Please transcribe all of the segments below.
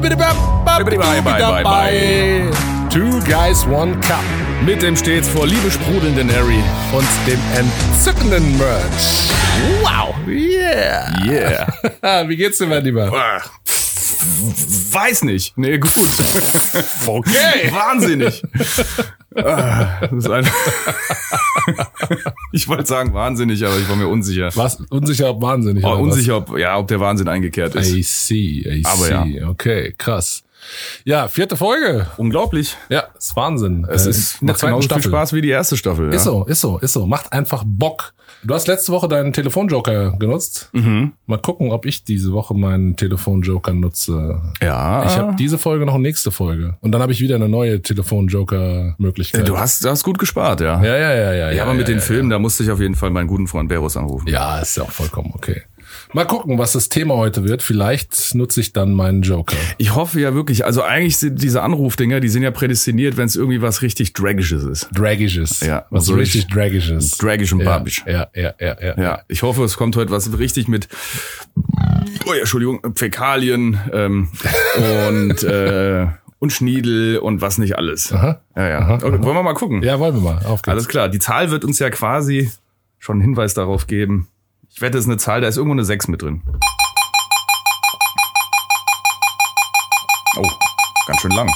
Bye, bye, bye. Two Guys, One Cup. Mit dem stets vor Liebe sprudelnden Harry. Und dem entzückenden Merch. Wow. Yeah. Yeah. Wie geht's dir, mein Lieber? Weiß nicht. Nee, gut. Okay. Wahnsinnig. Ah, ist ich wollte sagen wahnsinnig, aber ich war mir unsicher. Was? Unsicher, ob wahnsinnig. Oh, oder was? unsicher, ob, ja, ob der Wahnsinn eingekehrt ist. I see, I Aber see. Okay, krass. Ja, vierte Folge. Unglaublich. Ja, ist Wahnsinn. Es Äh, ist, macht genauso viel Staffel. Spaß wie die erste Staffel. Ist ja. so, ist so, ist so. Macht einfach Bock. Du hast letzte Woche deinen Telefonjoker genutzt. Mhm. Mal gucken, ob ich diese Woche meinen Telefonjoker nutze. Ja. Ich habe diese Folge noch eine nächste Folge. Und dann habe ich wieder eine neue Telefonjoker-Möglichkeit. du hast, du hast gut gespart, ja. ja, ja, ja, ja. Ja, aber mit den Filmen, da musste ich auf jeden Fall meinen guten Freund Berus anrufen. Ja, ist ja auch vollkommen okay. Mal gucken, was das Thema heute wird. Vielleicht nutze ich dann meinen Joker. Ich hoffe ja wirklich, also eigentlich sind diese Anrufdinger, die sind ja prädestiniert, wenn es irgendwie was richtig Dragisches ist. Dragisches. Ja, Was so richtig Dragisches. Dragisch und ja, Barbisch. ja, ja, ja, ja. Ja, ich hoffe, es kommt heute was richtig mit, oh ja, Entschuldigung, Fäkalien ähm, und äh, und Schniedel und was nicht alles. Aha. Ja, ja. Okay, wollen wir mal gucken. Ja, wollen wir mal. Auf geht's. Alles klar. Die Zahl wird uns ja quasi schon einen Hinweis darauf geben. Ich wette, es ist eine Zahl, da ist irgendwo eine 6 mit drin. Oh, ganz schön lang.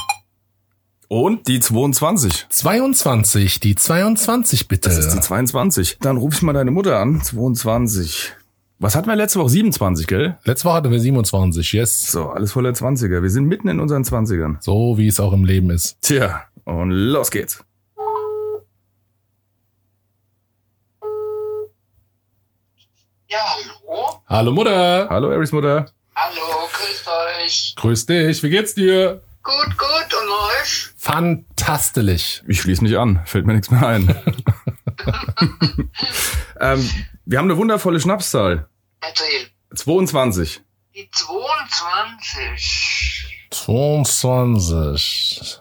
Und die 22. 22, die 22 bitte. Das ist die 22. Dann ruf ich mal deine Mutter an. 22. Was hatten wir letzte Woche? 27, gell? Letzte Woche hatten wir 27, yes. So, alles voller 20er. Wir sind mitten in unseren 20ern. So wie es auch im Leben ist. Tja, und los geht's. Ja, hallo? Hallo Mutter. Hallo, Aries Mutter. Hallo, grüßt euch. Grüß dich. Wie geht's dir? Gut, gut, und euch? Fantastisch. Ich schließe mich an. Fällt mir nichts mehr ein. ähm, wir haben eine wundervolle Schnapszahl. Erzähl. 22. Die 22. 22.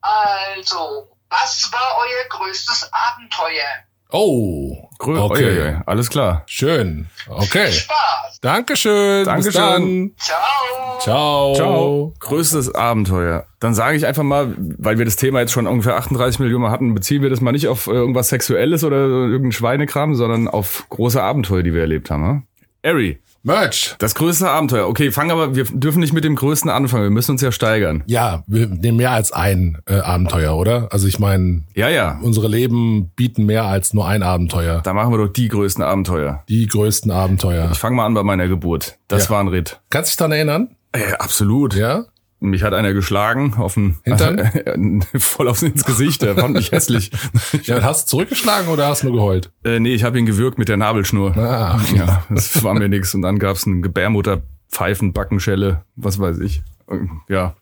Also, was war euer größtes Abenteuer? Oh. Grö Okay. Oi. Alles klar. Schön. Okay. Spaß. Dankeschön. Bis Dankeschön. dann. Ciao. Ciao. Ciao. Größtes Abenteuer. Dann sage ich einfach mal, weil wir das Thema jetzt schon ungefähr 38 Millionen Mal hatten, beziehen wir das mal nicht auf irgendwas Sexuelles oder irgendein Schweinekram, sondern auf große Abenteuer, die wir erlebt haben. Ari, Merch. das größte Abenteuer. Okay, fangen aber, wir dürfen nicht mit dem größten anfangen. Wir müssen uns ja steigern. Ja, wir nehmen mehr als ein äh, Abenteuer, oder? Also ich meine, Ja, ja. unsere Leben bieten mehr als nur ein Abenteuer. Da machen wir doch die größten Abenteuer. Die größten Abenteuer. Ich fange mal an bei meiner Geburt. Das Ja. war ein Ritt. Kannst du dich daran erinnern? Äh, absolut. Ja? Mich hat einer geschlagen auf den Hintern? voll aufs ins Gesicht. Der fand mich hässlich. Ja, hast du zurückgeschlagen oder hast du nur geheult? äh, nee, ich habe ihn gewürgt mit der Nabelschnur. Ah, Ja, das war mir nix. Und dann gab's ein Gebärmutter, Pfeifen, Backenschelle, was weiß ich. Ja.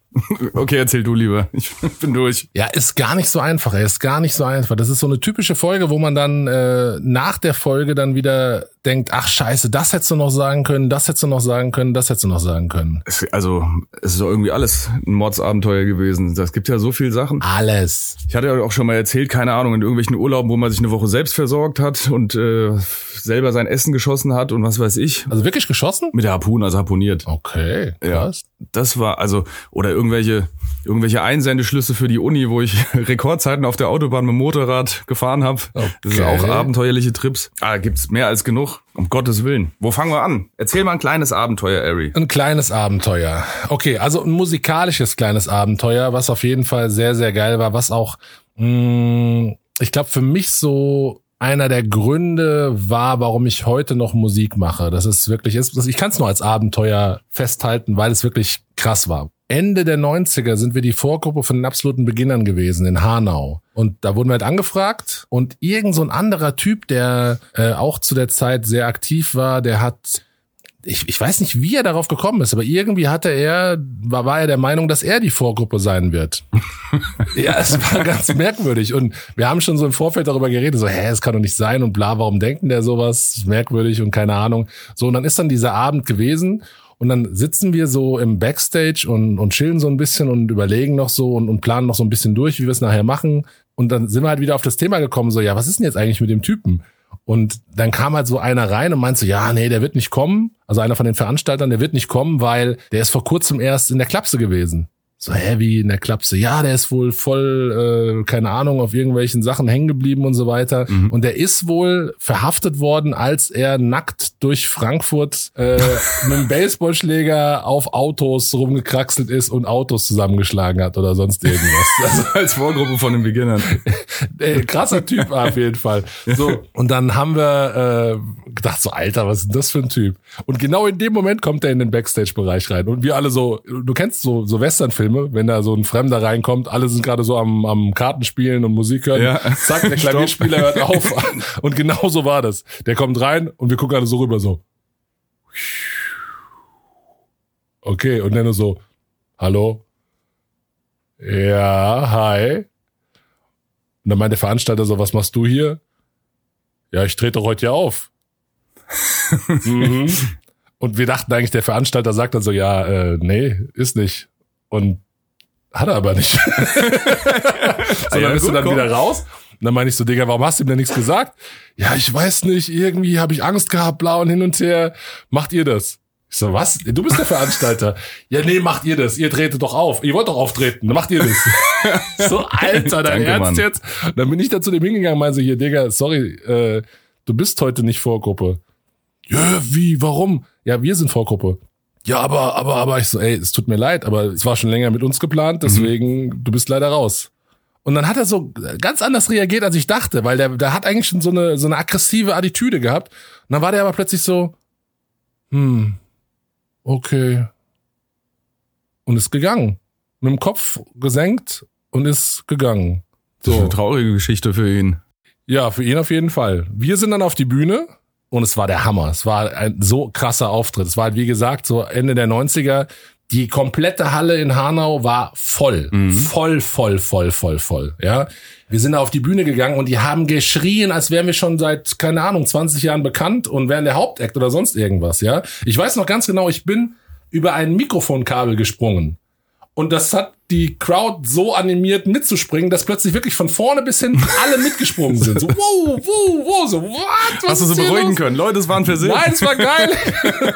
Okay, erzähl du lieber. Ich bin durch. Ja, ist gar nicht so einfach. Er ist gar nicht so einfach. Das ist so eine typische Folge, wo man dann äh, nach der Folge dann wieder denkt, ach scheiße, das hättest du noch sagen können, das hättest du noch sagen können, das hättest du noch sagen können. Es, also, es ist doch irgendwie alles ein Mordsabenteuer gewesen. Das gibt ja so viel Sachen. Alles. Ich hatte ja auch schon mal erzählt, keine Ahnung, in irgendwelchen Urlauben, wo man sich eine Woche selbst versorgt hat und äh, selber sein Essen geschossen hat und was weiß ich. Also wirklich geschossen? Mit der Harpune, also harponiert. Okay, Ja, krass. Das war also oder irgendwelche irgendwelche Einsendeschlüsse für die Uni, wo ich Rekordzeiten auf der Autobahn mit Motorrad gefahren habe. Das ist Okay. auch abenteuerliche Trips. Ah, gibt's mehr als genug. Um Gottes Willen. Wo fangen wir an? Erzähl mal ein kleines Abenteuer, Ari. Ein kleines Abenteuer. Okay, also ein musikalisches kleines Abenteuer, was auf jeden Fall sehr, sehr geil war, was auch, mh, ich glaube, für mich so einer der Gründe war, warum ich heute noch Musik mache. Das ist wirklich, ich kann es nur als Abenteuer festhalten, weil es wirklich krass war. Ende der 90er sind wir die Vorgruppe von den absoluten Beginnern gewesen in Hanau. Und da wurden wir halt angefragt und irgend so ein anderer Typ, der äh, auch zu der Zeit sehr aktiv war, der hat ich, ich weiß nicht, wie er darauf gekommen ist, aber irgendwie hatte er, war, war er der Meinung, dass er die Vorgruppe sein wird. ja, es war ganz merkwürdig. Und wir haben schon so im Vorfeld darüber geredet, so, hä, es kann doch nicht sein und bla, warum denken der sowas? Merkwürdig und keine Ahnung. So, und dann ist dann dieser Abend gewesen und dann sitzen wir so im Backstage und, und chillen so ein bisschen und überlegen noch so und, und planen noch so ein bisschen durch, wie wir es nachher machen. Und dann sind wir halt wieder auf das Thema gekommen, so, ja, was ist denn jetzt eigentlich mit dem Typen? Und dann kam halt so einer rein und meinte ja, nee, der wird nicht kommen. Also einer von den Veranstaltern, der wird nicht kommen, weil der ist vor kurzem erst in der Klapse gewesen. So, hä, wie in der Klapse? Ja, der ist wohl voll, äh, keine Ahnung, auf irgendwelchen Sachen hängen geblieben und so weiter. Mhm. Und der ist wohl verhaftet worden, als er nackt durch Frankfurt äh, mit einem Baseballschläger auf Autos rumgekraxelt ist und Autos zusammengeschlagen hat oder sonst irgendwas. Also, Als Vorgruppe von den Beginnern. Ey, krasser Typ auf jeden Fall. So, und dann haben wir äh, gedacht, so, Alter, was ist denn das für ein Typ? Und genau in dem Moment kommt er in den Backstage-Bereich rein. Und wir alle so, du kennst so, so Western-Filme, wenn da so ein Fremder reinkommt, alle sind gerade so am, am Kartenspielen und Musik hören. Ja. Zack, der Klavierspieler hört auf. Und genau so war das. Der kommt rein und wir gucken alle so rüber, so. Okay, und dann nur so, hallo? Ja, hi. Und dann meint der Veranstalter so, was machst du hier? Ja, ich trete doch heute hier auf. mhm. Und wir dachten eigentlich, der Veranstalter sagt dann so, ja, äh, nee, ist nicht. Und hat er aber nicht. so, dann ja, bist gut, du dann komm. wieder raus. Und dann meine ich so, Digga, warum hast du ihm denn nichts gesagt? Ja, ich weiß nicht, irgendwie habe ich Angst gehabt, blau und hin und her. Macht ihr das? Ich so, was? Du bist der Veranstalter. ja, nee, macht ihr das. Ihr tretet doch auf. Ihr wollt doch auftreten. Dann macht ihr das. so, Alter, dein Danke, Ernst Mann. jetzt? Und dann bin ich da zu dem hingegangen meinte so, hier, Digga, sorry, äh, du bist heute nicht Vorgruppe. Ja, wie, warum? Ja, wir sind Vorgruppe. Ja, aber, aber, aber ich so, ey, es tut mir leid, aber es war schon länger mit uns geplant, deswegen, du bist leider raus. Und dann hat er so ganz anders reagiert, als ich dachte, weil der, der hat eigentlich schon so eine, so eine aggressive Attitüde gehabt. Und dann war der aber plötzlich so, hm, okay. Und ist gegangen. Mit dem Kopf gesenkt und ist gegangen. Das ist So. eine traurige Geschichte für ihn. Ja, für ihn auf jeden Fall. Wir sind dann auf die Bühne und es war der Hammer. Es war ein so krasser Auftritt. Es war halt, wie gesagt, so Ende der 90er. Die komplette Halle in Hanau war voll. Voll, voll, voll, voll, voll. Ja. Wir sind da auf die Bühne gegangen und die haben geschrien, als wären wir schon seit, keine Ahnung, 20 Jahren bekannt und wären der Hauptakt oder sonst irgendwas, ja. Ich weiß noch ganz genau, ich bin über ein Mikrofonkabel gesprungen. Und das hat die Crowd so animiert mitzuspringen, dass plötzlich wirklich von vorne bis hinten alle mitgesprungen sind. So, wow, wow, wow, so, what? Was Hast du so beruhigen los? können? Leute, es waren Versehen. Nein, es war geil.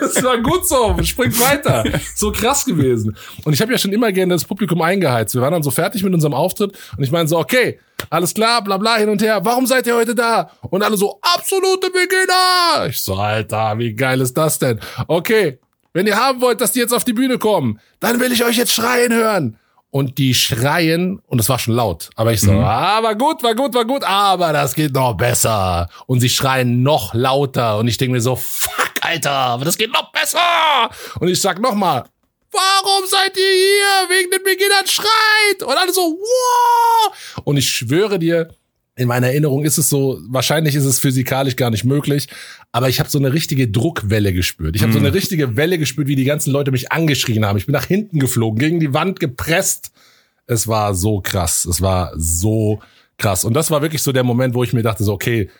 Es war gut so. Springt weiter. So krass gewesen. Und ich habe ja schon immer gerne das Publikum eingeheizt. Wir waren dann so fertig mit unserem Auftritt und ich meine so, okay, alles klar, bla bla hin und her. Warum seid ihr heute da? Und alle so, absolute Beginner. Ich so, Alter, wie geil ist das denn? Okay, wenn ihr haben wollt, dass die jetzt auf die Bühne kommen, dann will ich euch jetzt schreien hören. Und die schreien, und es war schon laut. Aber ich so, ah, war gut, war gut, war gut, aber das geht noch besser. Und sie schreien noch lauter. Und ich denke mir so, fuck, Alter, aber das geht noch besser. Und ich sag nochmal, warum seid ihr hier? Wegen den Beginnern schreit. Und alle so, wow. Und ich schwöre dir, in meiner Erinnerung ist es so, wahrscheinlich ist es physikalisch gar nicht möglich, aber ich habe so eine richtige Druckwelle gespürt. Ich habe so eine richtige Welle gespürt, wie die ganzen Leute mich angeschrien haben. Ich bin nach hinten geflogen, gegen die Wand gepresst. Es war so krass. Es war so krass. Und das war wirklich so der Moment, wo ich mir dachte, so, okay,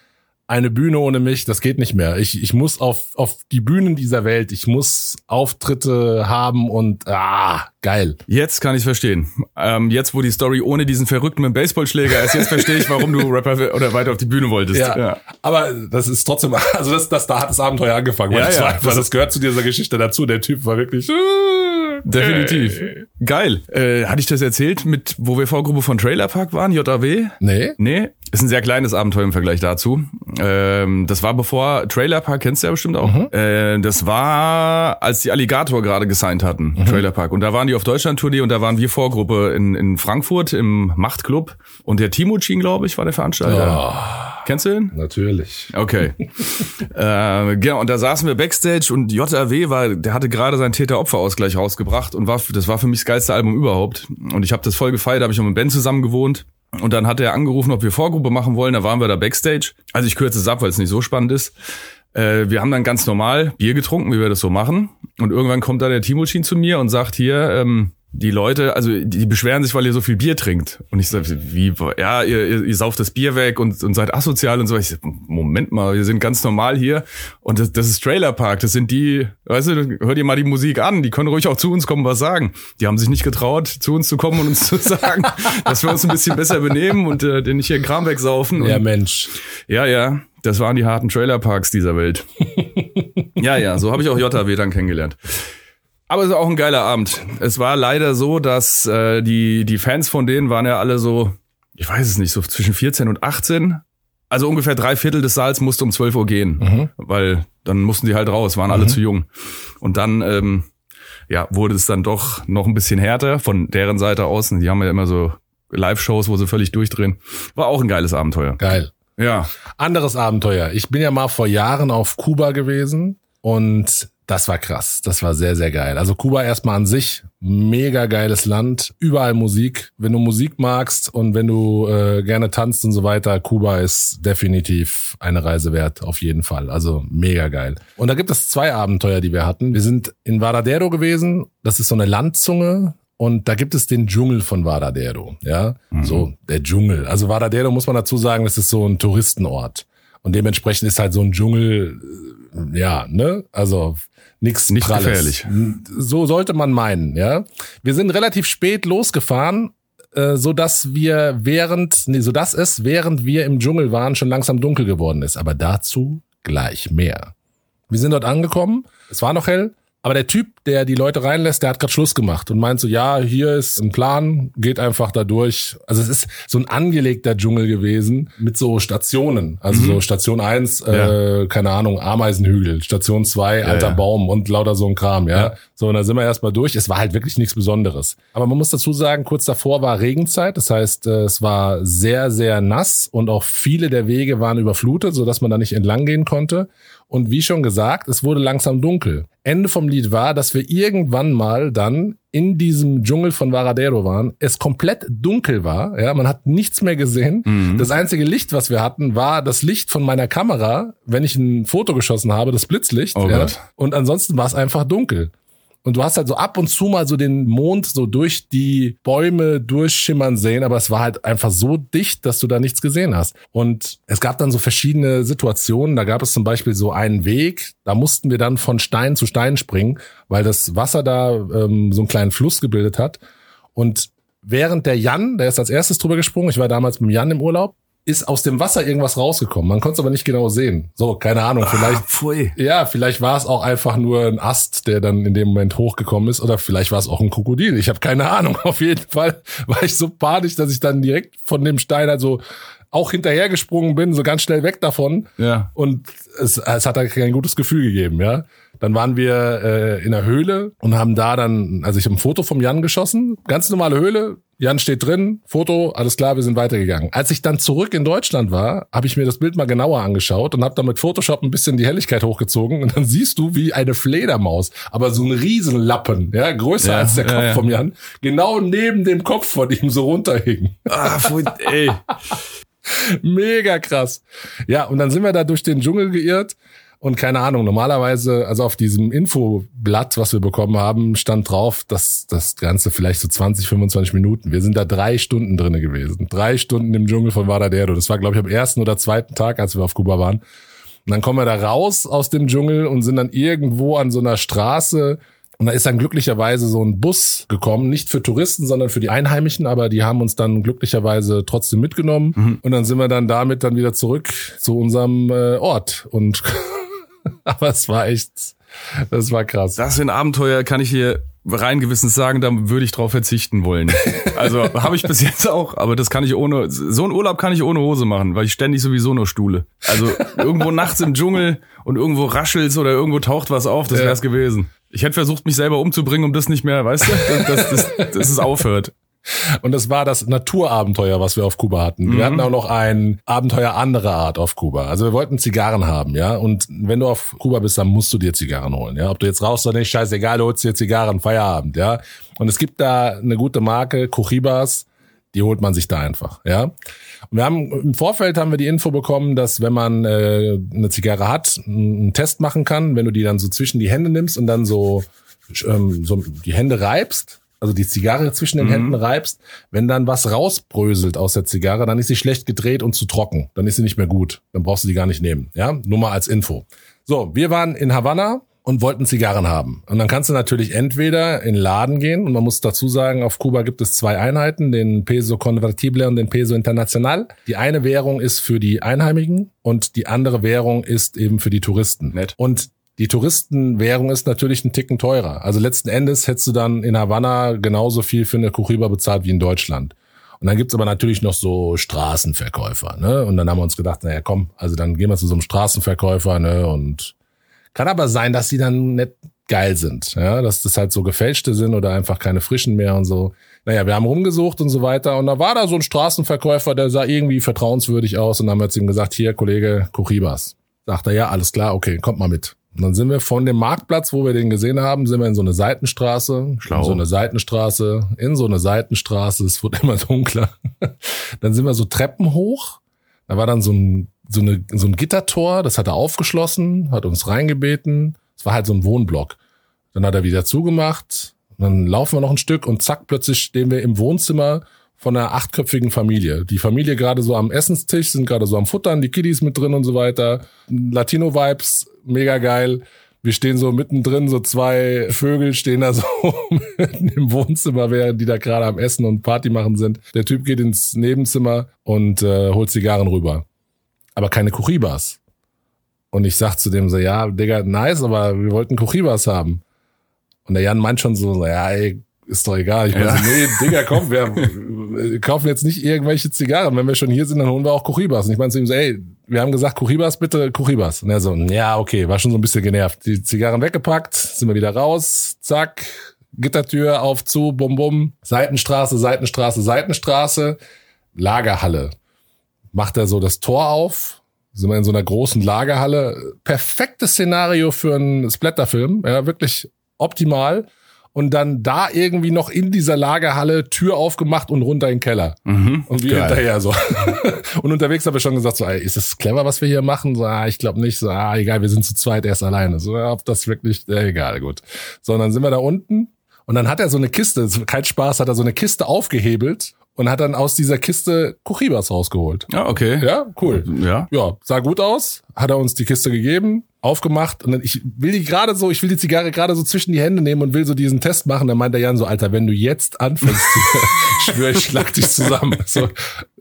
eine Bühne ohne mich, das geht nicht mehr. Ich, ich muss auf, auf die Bühnen dieser Welt, ich muss Auftritte haben und ah, geil. Jetzt kann ich verstehen. Ähm, jetzt, wo die Story ohne diesen Verrückten mit dem Baseballschläger ist, jetzt verstehe ich, warum du Rapper oder weiter auf die Bühne wolltest. Ja, aber das ist trotzdem, also das, das, da hat das Abenteuer angefangen. Ja, das, ja, war einfach, das das gehört zu dieser Geschichte dazu. Der Typ war wirklich, Definitiv. Geil. Äh, hatte ich das erzählt, mit wo wir Vorgruppe von Trailer Park waren, JAW? nee, Nee, ist ein sehr kleines Abenteuer im Vergleich dazu. Ähm, das war bevor Trailer Park, kennst du ja bestimmt auch. Äh, das war, als die Alligator gerade gesigned hatten, Trailer Park. Und da waren die auf Deutschland-Tournee und da waren wir Vorgruppe in, in Frankfurt im Machtclub. Und der Timucin, glaube ich, war der Veranstalter. Kennst du ihn? natürlich. Okay. äh, genau, und da saßen wir Backstage und JRW war, der hatte gerade seinen Täter-Opfer-Ausgleich rausgebracht und war, das war für mich das geilste Album überhaupt. Und ich habe das voll gefeiert, habe ich mit Ben zusammen gewohnt. Und dann hat er angerufen, ob wir Vorgruppe machen wollen. Da waren wir da Backstage. Also ich kürze es ab, weil es nicht so spannend ist. Äh, wir haben dann ganz normal Bier getrunken, wie wir das so machen. Und irgendwann kommt da der Timochin zu mir und sagt hier, ähm, die Leute, also die, beschweren sich, weil ihr so viel Bier trinkt. Und ich sage, wie, ja, ihr, ihr, ihr sauft das Bier weg und, und seid asozial und so. Ich sag, Moment mal, wir sind ganz normal hier und das, das ist Trailer Park. Das sind die, weißt du, hört ihr mal die Musik an. Die können ruhig auch zu uns kommen, was sagen. Die haben sich nicht getraut, zu uns zu kommen und uns zu sagen, dass wir uns ein bisschen besser benehmen und äh, den nicht hier Kram wegsaufen. Und, Ja, Mensch. ja, ja, das waren die harten Trailerparks dieser Welt. ja, ja, so habe ich auch JW dann kennengelernt. Aber es ist auch ein geiler Abend. Es war leider so, dass äh, die, die Fans von denen waren ja alle so, ich weiß es nicht, so zwischen 14 und 18. Also ungefähr drei Viertel des Saals musste um 12 Uhr gehen, weil dann mussten die halt raus, waren alle zu jung. Und dann ähm, ja, wurde es dann doch noch ein bisschen härter von deren Seite aus. Die haben ja immer so Live-Shows, wo sie völlig durchdrehen. War auch ein geiles Abenteuer. Geil. Ja. Anderes Abenteuer. Ich bin ja mal vor Jahren auf Kuba gewesen und das war krass. Das war sehr, sehr geil. Also Kuba erstmal an sich, mega geiles Land, überall Musik. Wenn du Musik magst und wenn du äh, gerne tanzt und so weiter, Kuba ist definitiv eine Reise wert, auf jeden Fall. Also mega geil. Und da gibt es zwei Abenteuer, die wir hatten. Wir sind in Varadero gewesen. Das ist so eine Landzunge. Und da gibt es den Dschungel von Varadero, ja, so der Dschungel. Also Varadero muss man dazu sagen, das ist so ein Touristenort und dementsprechend ist halt so ein Dschungel, äh, ja, ne, also nichts Nicht Pralles. gefährlich. So sollte man meinen, ja. Wir sind relativ spät losgefahren, äh, so dass wir während, nee, so dass es während wir im Dschungel waren schon langsam dunkel geworden ist. Aber dazu gleich mehr. Wir sind dort angekommen, es war noch hell, aber der Typ, der die Leute reinlässt, der hat gerade Schluss gemacht und meint so, ja, hier ist ein Plan, geht einfach da durch. Also es ist so ein angelegter Dschungel gewesen mit so Stationen. Also so Station eins, äh, keine Ahnung, Ameisenhügel, Station zwei, alter ja. Baum und lauter so ein Kram, ja. Ja. So, und da sind wir erstmal durch. Es war halt wirklich nichts Besonderes. Aber man muss dazu sagen, kurz davor war Regenzeit. Das heißt, äh, es war sehr, sehr nass und auch viele der Wege waren überflutet, sodass man da nicht entlang gehen konnte. Und wie schon gesagt, es wurde langsam dunkel. Ende vom Lied war, dass wir irgendwann mal dann in diesem Dschungel von Varadero waren, es komplett dunkel war, ja, man hat nichts mehr gesehen. Das einzige Licht, was wir hatten, war das Licht von meiner Kamera, wenn ich ein Foto geschossen habe, das Blitzlicht. Oh ja. Gott. Und ansonsten war es einfach dunkel. Und du hast halt so ab und zu mal so den Mond so durch die Bäume durchschimmern sehen, aber es war halt einfach so dicht, dass du da nichts gesehen hast. Und es gab dann so verschiedene Situationen. Da gab es zum Beispiel so einen Weg, da mussten wir dann von Stein zu Stein springen, weil das Wasser da ähm, so einen kleinen Fluss gebildet hat. Und während der Jan, der ist als erstes drüber gesprungen, ich war damals mit Jan im Urlaub, ist aus dem Wasser irgendwas rausgekommen. Man konnte es aber nicht genau sehen. So, keine Ahnung, vielleicht pfui. ja, vielleicht war es auch einfach nur ein Ast, der dann in dem Moment hochgekommen ist, oder vielleicht war es auch ein Krokodil. Ich habe keine Ahnung. Auf jeden Fall war ich so panisch, dass ich dann direkt von dem Stein also auch hinterhergesprungen bin, so ganz schnell weg davon. Ja. Und es, es hat da kein gutes Gefühl gegeben, ja. Dann waren wir äh, in der Höhle und haben da dann, also ich habe ein Foto vom Jan geschossen, ganz normale Höhle. Jan steht drin, Foto, alles klar, wir sind weitergegangen. Als ich dann zurück in Deutschland war, habe ich mir das Bild mal genauer angeschaut und habe dann mit Photoshop ein bisschen die Helligkeit hochgezogen und dann siehst du wie eine Fledermaus, aber so ein Riesenlappen, ja, größer Ja, als der ja, Kopf ja. vom Jan, genau neben dem Kopf von ihm so runterhing. Ah, ey. Mega krass. Ja, und dann sind wir da durch den Dschungel geirrt und keine Ahnung, normalerweise, also auf diesem Infoblatt, was wir bekommen haben, stand drauf, dass das Ganze vielleicht so 20, 25 Minuten. Wir sind da drei Stunden drinne gewesen. Drei Stunden im Dschungel von Varadero. Das war, glaube ich, am ersten oder zweiten Tag, als wir auf Kuba waren. Und dann kommen wir da raus aus dem Dschungel und sind dann irgendwo an so einer Straße. Und da ist dann glücklicherweise so ein Bus gekommen, nicht für Touristen, sondern für die Einheimischen, aber die haben uns dann glücklicherweise trotzdem mitgenommen. Und dann sind wir dann damit dann wieder zurück zu unserem äh, Ort. Und aber es war echt, das war krass. Das sind Abenteuer, kann ich hier rein gewissens sagen, da würde ich drauf verzichten wollen. Also habe ich bis jetzt auch, aber das kann ich ohne, so einen Urlaub kann ich ohne Hose machen, weil ich ständig sowieso nur stuhle. Also irgendwo nachts im Dschungel und irgendwo raschelt's oder irgendwo taucht was auf, das wär's gewesen. Ich hätte versucht, mich selber umzubringen, um das nicht mehr, weißt du, dass, dass, dass, dass es aufhört. Und das war das Naturabenteuer, was wir auf Kuba hatten. Wir hatten auch noch ein Abenteuer anderer Art auf Kuba. Also wir wollten Zigarren haben, ja. Und wenn du auf Kuba bist, dann musst du dir Zigarren holen, ja. Ob du jetzt rauchst oder nicht, scheißegal, du holst dir Zigarren, Feierabend, ja. Und es gibt da eine gute Marke, Cochibas, die holt man sich da einfach, ja. Und wir haben im Vorfeld haben wir die Info bekommen, dass wenn man äh, eine Zigarre hat, einen Test machen kann, wenn du die dann so zwischen die Hände nimmst und dann so, ähm, so die Hände reibst, also die Zigarre zwischen den Mhm. Händen reibst, wenn dann was rausbröselt aus der Zigarre, dann ist sie schlecht gedreht und zu trocken. Dann ist sie nicht mehr gut. Dann brauchst du die gar nicht nehmen. Ja, nur mal als Info. So, wir waren in Havanna und wollten Zigarren haben. Und dann kannst du natürlich entweder in den Laden gehen und man muss dazu sagen, auf Kuba gibt es zwei Einheiten, den Peso Convertible und den Peso Internacional. Die eine Währung ist für die Einheimigen und die andere Währung ist eben für die Touristen. Nett. Und die Touristenwährung ist natürlich ein Ticken teurer. Also letzten Endes hättest du dann in Havanna genauso viel für eine Cohiba bezahlt wie in Deutschland. Und dann gibt's aber natürlich noch so Straßenverkäufer, ne? Und dann haben wir uns gedacht, naja, komm, also dann gehen wir zu so einem Straßenverkäufer, ne? Und kann aber sein, dass die dann nicht geil sind, ja, dass das halt so gefälschte sind oder einfach keine frischen mehr und so. Naja, wir haben rumgesucht und so weiter und da war da so ein Straßenverkäufer, der sah irgendwie vertrauenswürdig aus und dann haben wir zu ihm gesagt, hier, Kollege, Cochibas. Sagt er, ja, alles klar, okay, kommt mal mit. Und dann sind wir von dem Marktplatz, wo wir den gesehen haben, sind wir in so eine Seitenstraße, Schlau. in so eine Seitenstraße, in so eine Seitenstraße, es wurde immer dunkler. dann sind wir so Treppen hoch, da war dann so ein, so, eine, so ein Gittertor, das hat er aufgeschlossen, hat uns reingebeten. Es war halt so ein Wohnblock. Dann hat er wieder zugemacht. Dann laufen wir noch ein Stück und zack, plötzlich stehen wir im Wohnzimmer von einer achtköpfigen Familie. Die Familie gerade so am Essenstisch, sind gerade so am Futtern, die Kiddies mit drin und so weiter. Latino-Vibes, mega geil. Wir stehen so mittendrin, so zwei Vögel stehen da so im Wohnzimmer, während die da gerade am Essen und Party machen sind. Der Typ geht ins Nebenzimmer und äh, holt Zigarren rüber. Aber keine Kuchibas. Und ich sag zu dem so, ja, Digga, nice, aber wir wollten Kuchibas haben. Und der Jan meint schon so, ja, ey, ist doch egal. Ich meine Ja. so, nee, Digga, komm, wir, kaufen jetzt nicht irgendwelche Zigarren. Wenn wir schon hier sind, dann holen wir auch Kuchibas. Und ich meine zu ihm so, ey, wir haben gesagt, Kuchibas, bitte Kuchibas. Und er so, ja, okay, war schon so ein bisschen genervt. Die Zigarren weggepackt, sind wir wieder raus, zack, Gittertür auf, zu, bum, bum, Seitenstraße, Seitenstraße, Seitenstraße, Lagerhalle. Macht er so das Tor auf, sind wir in so einer großen Lagerhalle. Perfektes Szenario für einen Splatterfilm, ja, wirklich optimal. Und dann da irgendwie noch in dieser Lagerhalle Tür aufgemacht und runter in den Keller. Mhm. Und wir Geil. hinterher so. und unterwegs haben wir schon gesagt, so, ey, ist es clever, was wir hier machen? So, ah, ich glaube nicht. So, ah, egal, wir sind zu zweit erst alleine. So, ob das wirklich, äh, egal, gut. So, und dann sind wir da unten und dann hat er so eine Kiste, kein Spaß, hat er so eine Kiste aufgehebelt und hat dann aus dieser Kiste Kuchibas rausgeholt. Ja, okay. Ja, cool. Ja. Ja, sah gut aus, hat er uns die Kiste gegeben, aufgemacht und dann, ich will die gerade so, ich will die Zigarre gerade so zwischen die Hände nehmen und will so diesen Test machen. Dann meint der Jan so, Alter, wenn du jetzt anfängst, ich schwöre, ich schlag dich zusammen. So,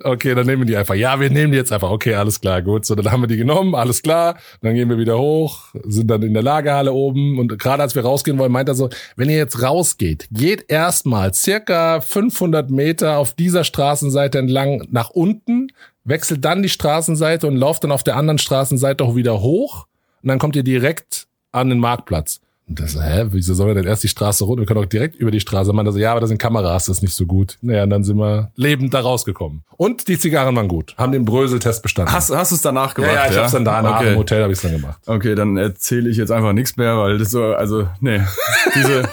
okay, dann nehmen wir die einfach. Ja, wir nehmen die jetzt einfach. Okay, alles klar, gut. So, dann haben wir die genommen, alles klar. Dann gehen wir wieder hoch, sind dann in der Lagerhalle oben und gerade als wir rausgehen wollen, meint er so, wenn ihr jetzt rausgeht, geht erstmal circa 500 Meter auf dieser Straßenseite entlang nach unten, wechselt dann die Straßenseite und lauft dann auf der anderen Straßenseite auch wieder hoch und dann kommt ihr direkt an den Marktplatz. Und das, hä, wieso sollen wir denn erst die Straße runter? Wir können auch direkt über die Straße. Man so, ja, aber da sind Kameras, das ist nicht so gut. Naja, und dann sind wir lebend da rausgekommen. Und die Zigarren waren gut. Haben den Bröseltest bestanden. Hast, hast du es danach gemacht? ja, ja, ich hab's dann da nach okay. im Hotel habe ich's dann gemacht. Okay, dann erzähle ich jetzt einfach nichts mehr, weil das so, also, nee, diese,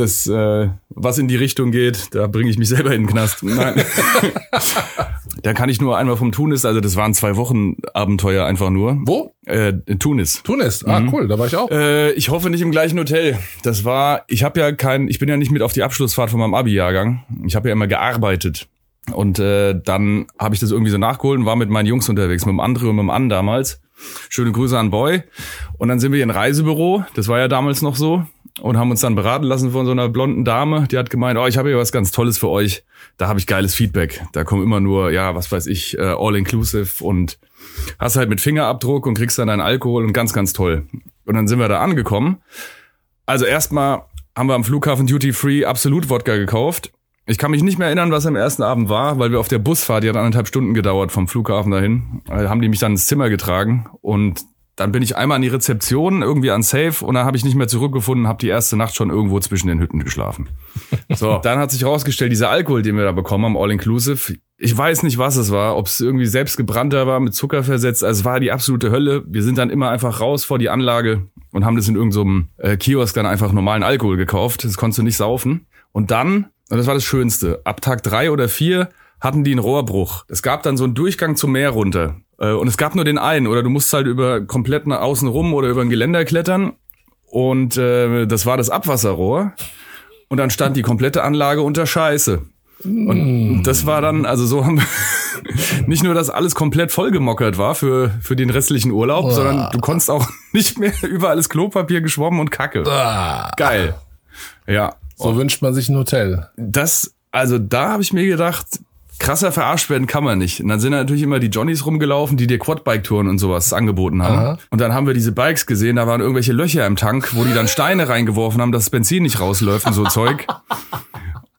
das, äh, was in die Richtung geht, da bringe ich mich selber in den Knast. Nein. da kann ich nur einmal vom Tunis, also das waren zwei Wochen Abenteuer einfach nur. Wo? Äh, Tunis. Tunis. Ah, cool, da war ich auch. Äh, ich hoffe nicht im gleichen Hotel. Das war, ich habe ja kein, ich bin ja nicht mit auf die Abschlussfahrt von meinem Abi-Jahrgang. Ich habe ja immer gearbeitet. Und äh, dann habe ich das irgendwie so nachgeholt und war mit meinen Jungs unterwegs, mit dem André und mit dem An damals. Schöne Grüße an Boy. Und dann sind wir in Reisebüro, das war ja damals noch so, und haben uns dann beraten lassen von so einer blonden Dame, die hat gemeint, oh, ich habe hier was ganz Tolles für euch. Da habe ich geiles Feedback. Da kommen immer nur, ja, was weiß ich, äh, all-inclusive und hast halt mit Fingerabdruck und kriegst dann deinen Alkohol und ganz, ganz toll. Und dann sind wir da angekommen. Also erstmal haben wir am Flughafen Duty Free absolut Wodka gekauft. Ich kann mich nicht mehr erinnern, was am ersten Abend war, weil wir auf der Busfahrt, die hat anderthalb Stunden gedauert vom Flughafen dahin, äh, haben die mich dann ins Zimmer getragen und dann bin ich einmal an die Rezeption, irgendwie an Safe und dann habe ich nicht mehr zurückgefunden, habe die erste Nacht schon irgendwo zwischen den Hütten geschlafen. So, dann hat sich rausgestellt, dieser Alkohol, den wir da bekommen haben, All-Inclusive, ich weiß nicht, was es war, ob es irgendwie selbst gebrannter war, mit Zucker versetzt, also es war die absolute Hölle. Wir sind dann immer einfach raus vor die Anlage und haben das in irgendeinem äh, Kiosk dann einfach normalen Alkohol gekauft, das konntest du nicht saufen. Und dann, und das war das Schönste, ab Tag drei oder vier hatten die einen Rohrbruch. Es gab dann so einen Durchgang zum Meer runter. Äh, Und es gab nur den einen, oder du musst halt über komplett nach außen rum oder über ein Geländer klettern. Und äh, das war das Abwasserrohr. und dann stand die komplette Anlage unter Scheiße. Und das war dann, also so haben wir nicht nur, dass alles komplett vollgemockert war für, für den restlichen Urlaub, sondern du konntest auch nicht mehr überall das Klopapier geschwommen und Kacke. Ah, Geil. Ja. So wünscht man sich ein Hotel. Das, also da habe ich mir gedacht, krasser verarscht werden kann man nicht. Und dann sind da natürlich immer die Johnnies rumgelaufen, die dir Quadbike-Touren und sowas angeboten haben. Aha. Und dann haben wir diese Bikes gesehen, da waren irgendwelche Löcher im Tank, wo die dann Steine reingeworfen haben, dass das Benzin nicht rausläuft und so Zeug.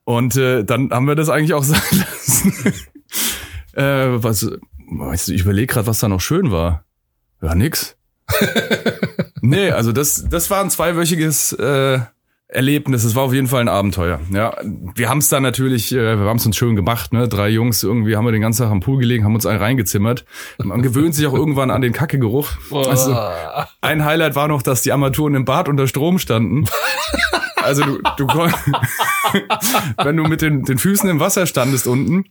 Und äh, dann haben wir das eigentlich auch sein lassen. äh, was, weißt du, ich überlege gerade, was da noch schön war. Ja, nix. nee, also das, das war ein zweiwöchiges äh, Erlebnis. Es war auf jeden Fall ein Abenteuer. Ja, wir haben es dann natürlich, äh, wir haben es uns schön gemacht. Ne, drei Jungs irgendwie haben wir den ganzen Tag am Pool gelegen, haben uns einen reingezimmert. Man gewöhnt sich auch irgendwann an den Kackegeruch. Also, ein Highlight war noch, dass die Armaturen im Bad unter Strom standen. Also du, du wenn du mit den, den Füßen im Wasser standest unten,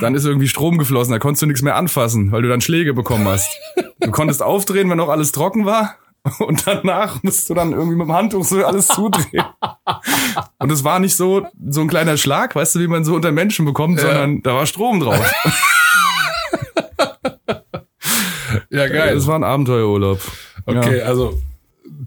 dann ist irgendwie Strom geflossen, da konntest du nichts mehr anfassen, weil du dann Schläge bekommen hast. Du konntest aufdrehen, wenn noch alles trocken war. Und danach musst du dann irgendwie mit dem Handtuch so alles zudrehen. Und es war nicht so, so ein kleiner Schlag, weißt du, wie man so unter Menschen bekommt, sondern da war Strom drauf. Ja, geil. Das war ein Abenteuerurlaub. Okay, Ja. also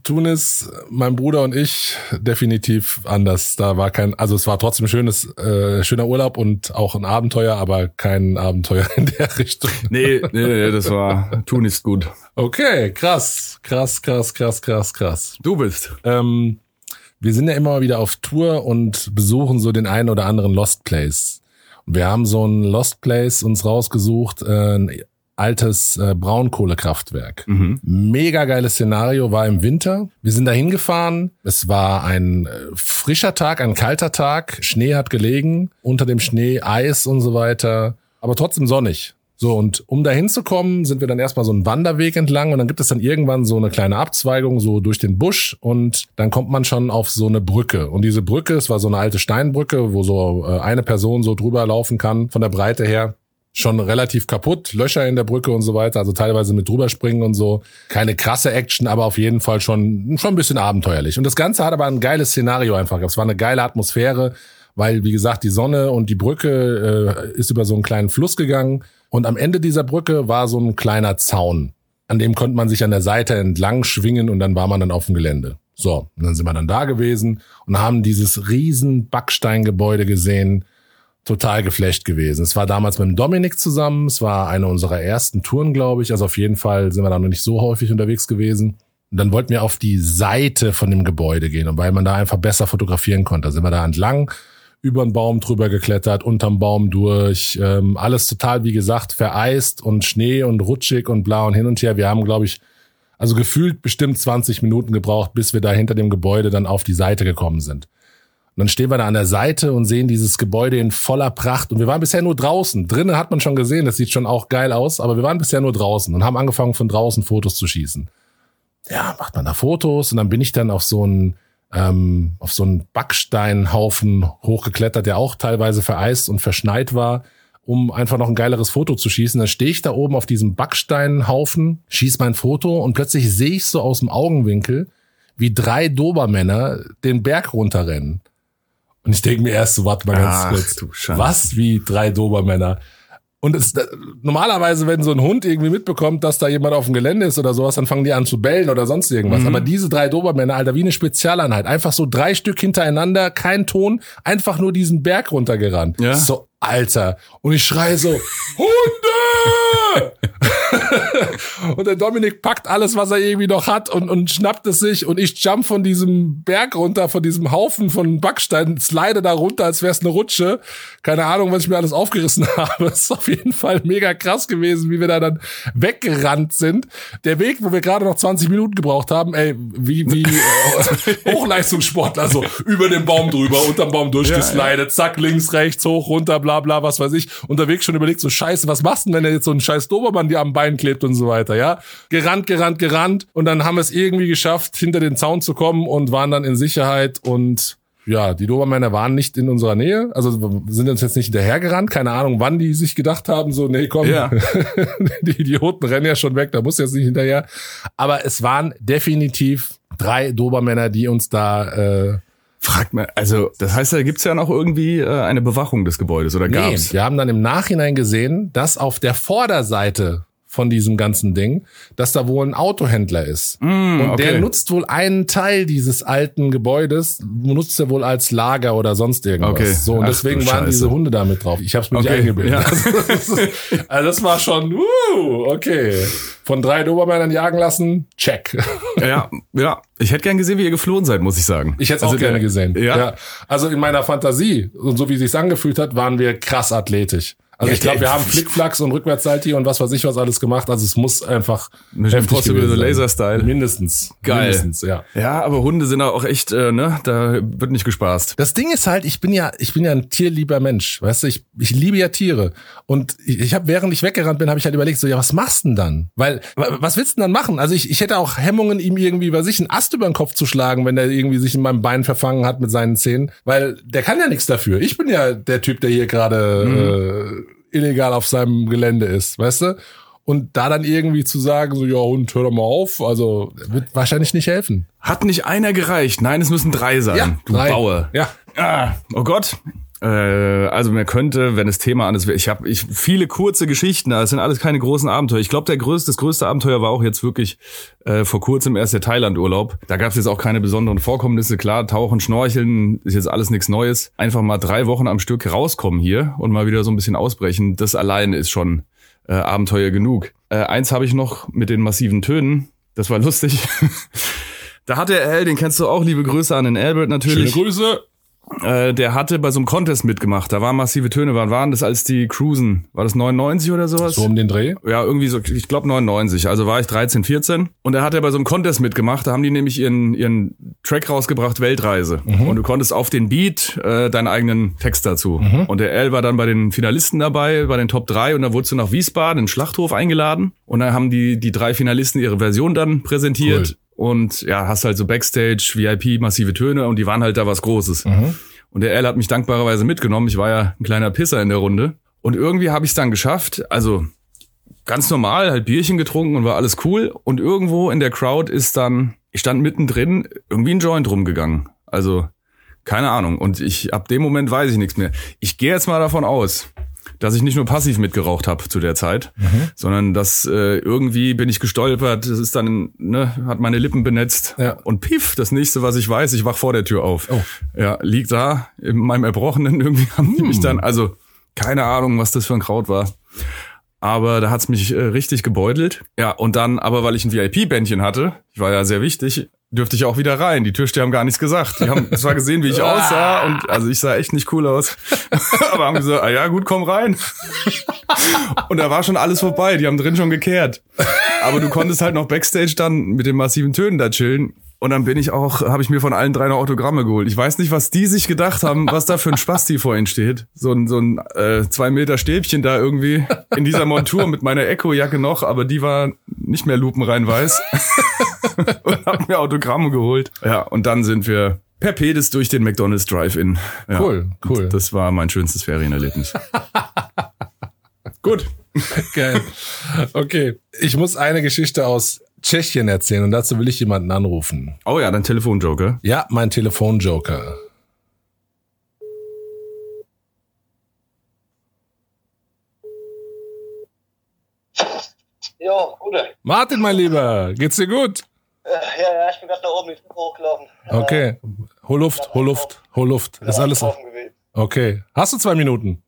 Tunis, mein Bruder und ich definitiv anders. Da war kein, also es war trotzdem schönes, äh, schöner Urlaub und auch ein Abenteuer, aber kein Abenteuer in der Richtung. Nee, nee, nee, das war, tun ist gut. Okay, krass, krass, krass, krass, krass, krass. Du bist. Ähm, wir sind ja immer mal wieder auf Tour und besuchen so den einen oder anderen Lost Place. Wir haben so ein Lost Place uns rausgesucht, äh, ein altes äh, Braunkohlekraftwerk. Mega geiles Szenario, war im Winter. Wir sind da hingefahren. Es war ein äh, frischer Tag, ein kalter Tag. Schnee hat gelegen. Unter dem Schnee Eis und so weiter. Aber trotzdem sonnig. So, und um da hinzukommen, sind wir dann erstmal so einen Wanderweg entlang und dann gibt es dann irgendwann so eine kleine Abzweigung so durch den Busch und dann kommt man schon auf so eine Brücke. Und diese Brücke, es war so eine alte Steinbrücke, wo so äh, eine Person so drüber laufen kann, von der Breite her. Schon relativ kaputt, Löcher in der Brücke und so weiter, also teilweise mit drüber springen und so. Keine krasse Action, aber auf jeden Fall schon, schon ein bisschen abenteuerlich. Und das Ganze hat aber ein geiles Szenario einfach. Es war eine geile Atmosphäre, weil, wie gesagt, die Sonne und die Brücke äh, ist über so einen kleinen Fluss gegangen. Und am Ende dieser Brücke war so ein kleiner Zaun. An dem konnte man sich an der Seite entlang schwingen und dann war man dann auf dem Gelände. So, und dann sind wir dann da gewesen und haben dieses riesen Backsteingebäude gesehen. Total geflecht gewesen. Es war damals mit dem Dominik zusammen. Es war eine unserer ersten Touren, glaube ich. Also auf jeden Fall sind wir da noch nicht so häufig unterwegs gewesen. Und dann wollten wir auf die Seite von dem Gebäude gehen, und weil man da einfach besser fotografieren konnte. Da sind wir da entlang, über den Baum drüber geklettert, unterm Baum durch, ähm, alles total, wie gesagt, vereist und Schnee und rutschig und bla und hin und her. Wir haben, glaube ich, also gefühlt bestimmt 20 Minuten gebraucht, bis wir da hinter dem Gebäude dann auf die Seite gekommen sind. Und dann stehen wir da an der Seite und sehen dieses Gebäude in voller Pracht. Und wir waren bisher nur draußen. Drinnen hat man schon gesehen, das sieht schon auch geil aus, aber wir waren bisher nur draußen und haben angefangen, von draußen Fotos zu schießen. Ja, macht man da Fotos und dann bin ich dann auf so einen, ähm, auf so einen Backsteinhaufen hochgeklettert, der auch teilweise vereist und verschneit war, um einfach noch ein geileres Foto zu schießen. Dann stehe ich da oben auf diesem Backsteinhaufen, schieß mein Foto und plötzlich sehe ich so aus dem Augenwinkel, wie drei Dobermänner den Berg runterrennen. Und ich denke mir erst so, warte mal ganz Ach, kurz. Was wie drei Dobermänner? Und es, normalerweise, wenn so ein Hund irgendwie mitbekommt, dass da jemand auf dem Gelände ist oder sowas, dann fangen die an zu bellen oder sonst irgendwas. Aber diese drei Dobermänner, Alter, wie eine Spezialeinheit. Einfach so drei Stück hintereinander, kein Ton, einfach nur diesen Berg runtergerannt. Ja. So, Alter. Und ich schreie so, Hunde! und der Dominik packt alles, was er irgendwie noch hat und, und schnappt es sich und ich jump von diesem Berg runter, von diesem Haufen von Backsteinen, slide da runter, als wäre es eine Rutsche. Keine Ahnung, was ich mir alles aufgerissen habe. Es ist auf jeden Fall mega krass gewesen, wie wir da dann weggerannt sind. Der Weg, wo wir gerade noch 20 Minuten gebraucht haben, ey, wie, wie äh, Hochleistungssportler, so über den Baum drüber, unterm Baum durchgeslidet, zack, links, rechts, hoch, runter, bla bla, was weiß ich. Unterwegs schon überlegt, so scheiße, was machst du denn, wenn er jetzt so ein scheiß Dobermann dir am Bein klebt und so weiter, ja? Gerannt, gerannt, gerannt und dann haben wir es irgendwie geschafft, hinter den Zaun zu kommen und waren dann in Sicherheit und ja, die Dobermänner waren nicht in unserer Nähe, also sind uns jetzt nicht hinterhergerannt, keine Ahnung, wann die sich gedacht haben, so, nee, komm, Ja. die Idioten rennen ja schon weg, da muss jetzt nicht hinterher. Aber es waren definitiv drei Dobermänner, die uns da äh, Fragt mal, also das heißt, da gibt's ja noch irgendwie äh, eine Bewachung des Gebäudes oder Nee, gab's? wir haben dann im Nachhinein gesehen, dass auf der Vorderseite von diesem ganzen Ding, dass da wohl ein Autohändler ist. und okay. der nutzt wohl einen Teil dieses alten Gebäudes, nutzt er wohl als Lager oder sonst irgendwas. Okay. So, und Ach, deswegen waren diese Hunde da mit drauf. Ich habe es mir nicht Okay, eingebildet. ja. also das war schon, uh, okay. Von drei Dobermännern jagen lassen, check. Ja, ja. Ich hätte gern gesehen, wie ihr geflohen seid, muss ich sagen. Ich hätte es Also auch gerne gesehen. Ja. Also in meiner Fantasie und so wie es sich angefühlt hat, waren wir krass athletisch. Also Ja, ich glaube, wir haben Flickflacks und Rückwärtssalti und was weiß ich was alles gemacht. Also es muss einfach Impossible, sein. Laser-Style. Mindestens. Geil. Mindestens, ja. Ja, aber Hunde sind auch echt, äh, ne, da wird nicht gespaßt. Das Ding ist halt, ich bin ja, ich bin ja ein tierlieber Mensch, weißt du, ich, ich liebe ja Tiere und ich, ich habe während ich weggerannt bin, habe ich halt überlegt, so ja, was machst du denn dann? Weil wa- was willst du denn dann machen? Also ich, ich hätte auch Hemmungen, ihm irgendwie über sich einen Ast über den Kopf zu schlagen, wenn der irgendwie sich in meinem Bein verfangen hat mit seinen Zähnen, weil der kann ja nichts dafür. Ich bin ja der Typ, der hier gerade äh, illegal auf seinem Gelände ist, weißt du? Und da dann irgendwie zu sagen, so, ja, Hund, hör doch mal auf, also wird wahrscheinlich nicht helfen. Hat nicht einer gereicht? Nein, es müssen drei sein. du drei. Bauer. Ja, Ah, oh Gott. Äh, also mir könnte, wenn das Thema anders wäre, ich habe ich, viele kurze Geschichten, das sind alles keine großen Abenteuer. Ich glaube, der größte, das größte Abenteuer war auch jetzt wirklich äh, vor kurzem erst der Thailand-Urlaub. Da gab es jetzt auch keine besonderen Vorkommnisse. Klar, Tauchen, Schnorcheln ist jetzt alles nichts Neues. Einfach mal drei Wochen am Stück rauskommen hier und mal wieder so ein bisschen ausbrechen, das allein ist schon äh, Abenteuer genug. Äh, eins habe ich noch mit den massiven Tönen. Das war lustig. da hat der Al, den kennst du auch, liebe Grüße an den Albert natürlich. schöne Grüße. Äh, der hatte bei so einem Contest mitgemacht. Da waren massive Töne. Wann waren das als die Cruisen? War das 99 oder sowas? So um den Dreh. Ja, irgendwie so, ich glaube 99. Also war ich 13, 14. Und da hat er bei so einem Contest mitgemacht. Da haben die nämlich ihren, ihren Track rausgebracht, Weltreise. Und du konntest auf den Beat äh, deinen eigenen Text dazu. Und der L war dann bei den Finalisten dabei, bei den Top 3. Und da wurdest du nach Wiesbaden, in den Schlachthof eingeladen. Und dann haben die, die drei Finalisten ihre Version dann präsentiert. Und ja, hast halt so Backstage, VIP, massive Töne. Und die waren halt da was Großes. Und der L hat mich dankbarerweise mitgenommen. Ich war ja ein kleiner Pisser in der Runde. Und irgendwie habe ich es dann geschafft. Also ganz normal, halt Bierchen getrunken und war alles cool. Und irgendwo in der Crowd ist dann, ich stand mittendrin, irgendwie ein Joint rumgegangen. Also keine Ahnung. Und ich ab dem Moment weiß ich nichts mehr. Ich gehe jetzt mal davon aus, dass ich nicht nur passiv mitgeraucht habe zu der Zeit, sondern dass äh, irgendwie bin ich gestolpert. Das ist dann, ne, hat meine Lippen benetzt. Ja. Und piff, das nächste, was ich weiß, ich wach vor der Tür auf. Oh. Ja, liegt da in meinem Erbrochenen. Irgendwie haben die mich dann, also keine Ahnung, was das für ein Kraut war. Aber da hat's mich äh, richtig gebeutelt. Ja, und dann, aber weil ich ein VIP-Bändchen hatte, ich war ja sehr wichtig, dürfte ich auch wieder rein. Die Türsteher haben gar nichts gesagt. Die haben zwar gesehen, wie ich aussah und also ich sah echt nicht cool aus. aber haben gesagt, ah ja, gut, komm rein. und da war schon alles vorbei. Die haben drin schon gekehrt. Aber du konntest halt noch Backstage dann mit den massiven Tönen da chillen. Und dann bin ich auch, habe ich mir von allen drei noch Autogramme geholt. Ich weiß nicht, was die sich gedacht haben, was da für ein Spasti vor ihnen steht. So ein, so ein äh, zwei Meter Stäbchen da irgendwie in dieser Montur mit meiner Echo-Jacke noch, aber die war nicht mehr lupenrein weiß. und hab mir Autogramme geholt. Ja, und dann sind wir per Pedis durch den McDonald's Drive-In. Ja, Cool, cool. Das war mein schönstes Ferienerlebnis. Gut. Geil. Okay. Ich muss eine Geschichte aus Tschechien erzählen und dazu will ich jemanden anrufen. Oh ja, dein Telefonjoker. Ja, mein Telefonjoker. Jo, gute. Martin, mein Lieber, geht's dir gut? Äh, ja, ja, ich bin gerade da oben, ich bin hochgelaufen. Okay. Hol Luft, hol Luft, hol Luft. Ist alles gewesen. okay. Hast du zwei Minuten?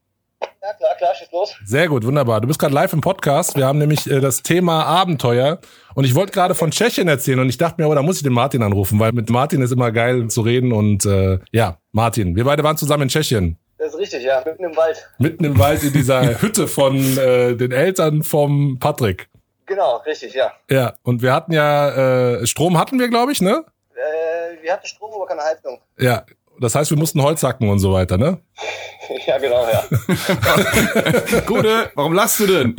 Ja, klar, klar, schieß los. Sehr gut, wunderbar. Du bist gerade live im Podcast. Wir haben nämlich äh, das Thema Abenteuer. Und ich wollte gerade von Tschechien erzählen und ich dachte mir, oh, da muss ich den Martin anrufen, weil mit Martin ist immer geil zu reden. Und äh, ja, Martin, wir beide waren zusammen in Tschechien. Das ist richtig, ja, mitten im Wald. Mitten im Wald in dieser Hütte von äh, den Eltern vom Patrick. Genau, richtig, ja. Ja, und wir hatten ja, äh, Strom hatten wir, glaube ich, ne? Äh, wir hatten Strom, aber keine Heizung. Ja. Das heißt, wir mussten Holz hacken und so weiter, ne? ja, genau, ja. Gute, warum lachst du denn?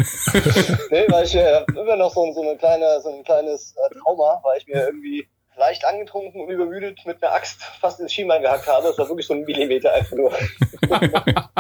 nee, weil ich äh, immer noch so, so, eine kleine, so ein kleines äh, Trauma, weil ich mir irgendwie leicht angetrunken und übermüdet mit einer Axt fast ins Schienbein gehackt habe. Das war wirklich so ein Millimeter einfach nur.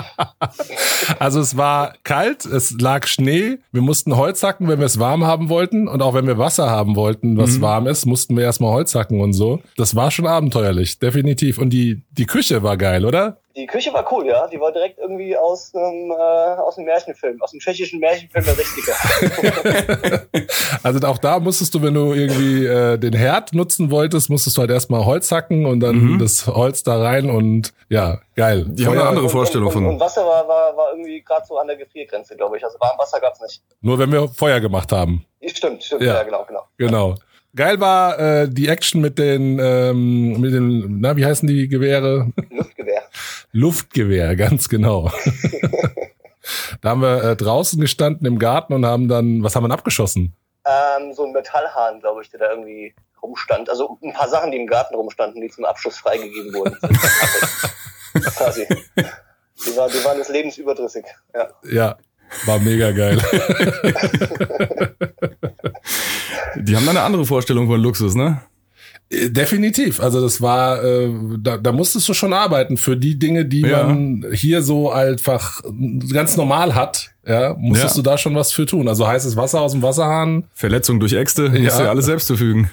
Also es war kalt, es lag Schnee, wir mussten Holz hacken, wenn wir es warm haben wollten und auch wenn wir Wasser haben wollten, was warm ist, mussten wir erstmal Holz hacken und so. Das war schon abenteuerlich, definitiv. Und die, die Küche war geil, oder? Die Küche war cool, ja. Die war direkt irgendwie aus einem, äh, aus einem Märchenfilm, aus einem tschechischen Märchenfilm der 60er. Also auch da musstest du, wenn du irgendwie äh, den Herd nutzen wolltest, musstest du halt erstmal Holz hacken und dann das Holz da rein und ja, geil. Die haben eine andere Vorstellung und, und, von. und Wasser war, war, war irgendwie gerade so an der Gefriergrenze, glaube ich. Also Warmwasser gab's nicht. Nur wenn wir Feuer gemacht haben. Stimmt, stimmt, Ja. ja, genau, genau. Genau. Geil war äh, die Action mit den, ähm, mit den, na, wie heißen die Gewehre? Luftgewehr. Ganz genau. da haben wir äh, draußen gestanden im Garten und haben dann, was haben wir denn abgeschossen? Ähm, so ein Metallhahn, glaube ich, der da irgendwie rumstand. Also ein paar Sachen, die im Garten rumstanden, die zum Abschuss freigegeben wurden. Quasi. Die, war, die waren des Lebens überdrüssig. Ja. Ja, war mega geil. Die haben da eine andere Vorstellung von Luxus, ne? Äh, Definitiv. Also das war, äh, da, da musstest du schon arbeiten für die Dinge, die Ja. man hier so einfach ganz normal hat. Ja, musstest Ja. du da schon was für tun. Also heißes Wasser aus dem Wasserhahn. Verletzung durch Äxte, musst Ja. du ja alles selbst zufügen.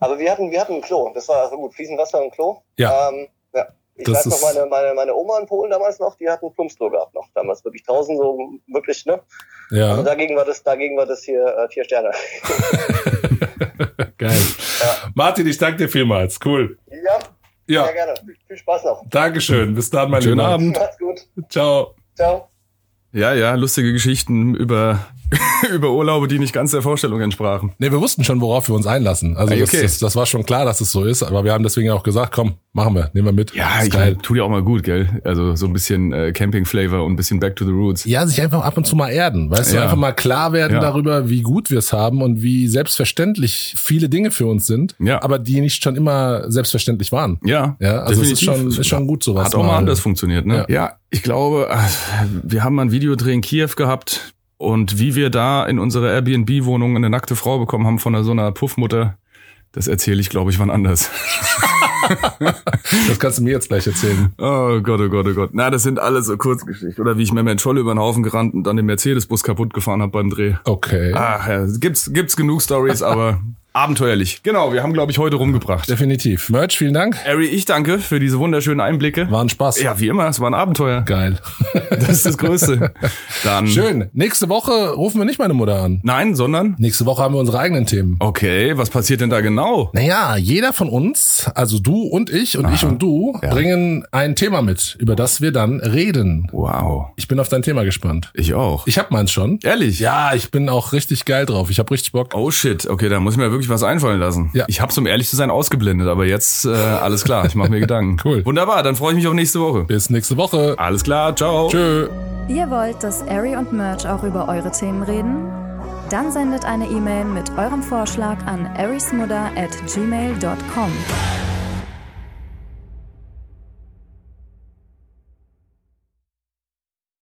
Aber wir hatten, wir hatten ein Klo. Das war so gut. Fließenwasser und Klo. Ja. Ähm, ja. Ich Das weiß noch, meine, meine, meine Oma in Polen damals noch, die hat ein Plumpsklo gehabt noch. Damals wirklich draußen so, wirklich, ne? Also Ja, dagegen war das, dagegen war das hier äh, vier Sterne. geil. Martin, ich danke dir vielmals. Cool. ja, Ja, sehr gerne. Viel, viel Spaß noch. Dankeschön. Bis dann, mein Schönen Lieber. Abend. Macht's gut. Ciao. Ciao. Ja, ja, lustige Geschichten über, über Urlaube, die nicht ganz der Vorstellung entsprachen. Nee, wir wussten schon, worauf wir uns einlassen. Also Ah, das, okay. das, das war schon klar, dass es so ist, aber wir haben deswegen auch gesagt, komm, machen wir, nehmen wir mit. Ja, ich geil. tut ja auch mal gut, gell? Also so ein bisschen äh, Camping-Flavor und ein bisschen Back to the Roots. Ja, sich einfach ab und zu mal erden, weißt du, Ja. einfach mal klar werden Ja. darüber, wie gut wir es haben und wie selbstverständlich viele Dinge für uns sind, Ja. aber die nicht schon immer selbstverständlich waren. Ja, Ja, also es ist definitiv. schon, ist schon gut sowas. Hat auch mal anders funktioniert, ne? Ja. Ja, ich glaube, äh, wir haben mal ein Videodreh in Kiew gehabt und wie wir da in unserer Airbnb-Wohnung eine nackte Frau bekommen haben von so einer Puffmutter, das erzähle ich, glaube ich, wann anders. Das kannst du mir jetzt gleich erzählen. Oh Gott, oh Gott, oh Gott. Na, das sind alles so Kurzgeschichten. Oder wie ich mir mit Scholle über den Haufen gerannt und dann den Mercedes-Bus kaputt gefahren habe beim Dreh. Okay. Ach, ja, gibt's, gibt's genug Stories, aber abenteuerlich. Genau, wir haben, glaube ich, heute rumgebracht. Definitiv. Merch, vielen Dank. Ari, ich danke für diese wunderschönen Einblicke. War ein Spaß. Ja, wie immer, es war ein Abenteuer. Geil. Das ist das Größte. Dann. Schön. Nächste Woche rufen wir nicht meine Mutter an. Nein, sondern. Nächste Woche haben wir unsere eigenen Themen. Okay, was passiert denn da genau? Naja, jeder von uns, also du und ich und ich und du, Ja. bringen ein Thema mit, über das wir dann reden. Wow. Ich bin auf dein Thema gespannt. Ich auch. Ich hab meins schon. Ehrlich? Ja, ich bin auch richtig geil drauf. Ich hab richtig Bock. Oh shit, okay, da muss ich mir wirklich was einfallen lassen. Ja. Ich hab's, um ehrlich zu sein, ausgeblendet, aber jetzt äh, alles klar, ich mache mir Gedanken. Cool. Wunderbar, dann freue ich mich auf nächste Woche. Bis nächste Woche. Alles klar, ciao. Tschö. Ihr wollt, dass Ari und Merch auch über eure Themen reden? Dann sendet eine E-Mail mit eurem Vorschlag an arismudder at gmail.com.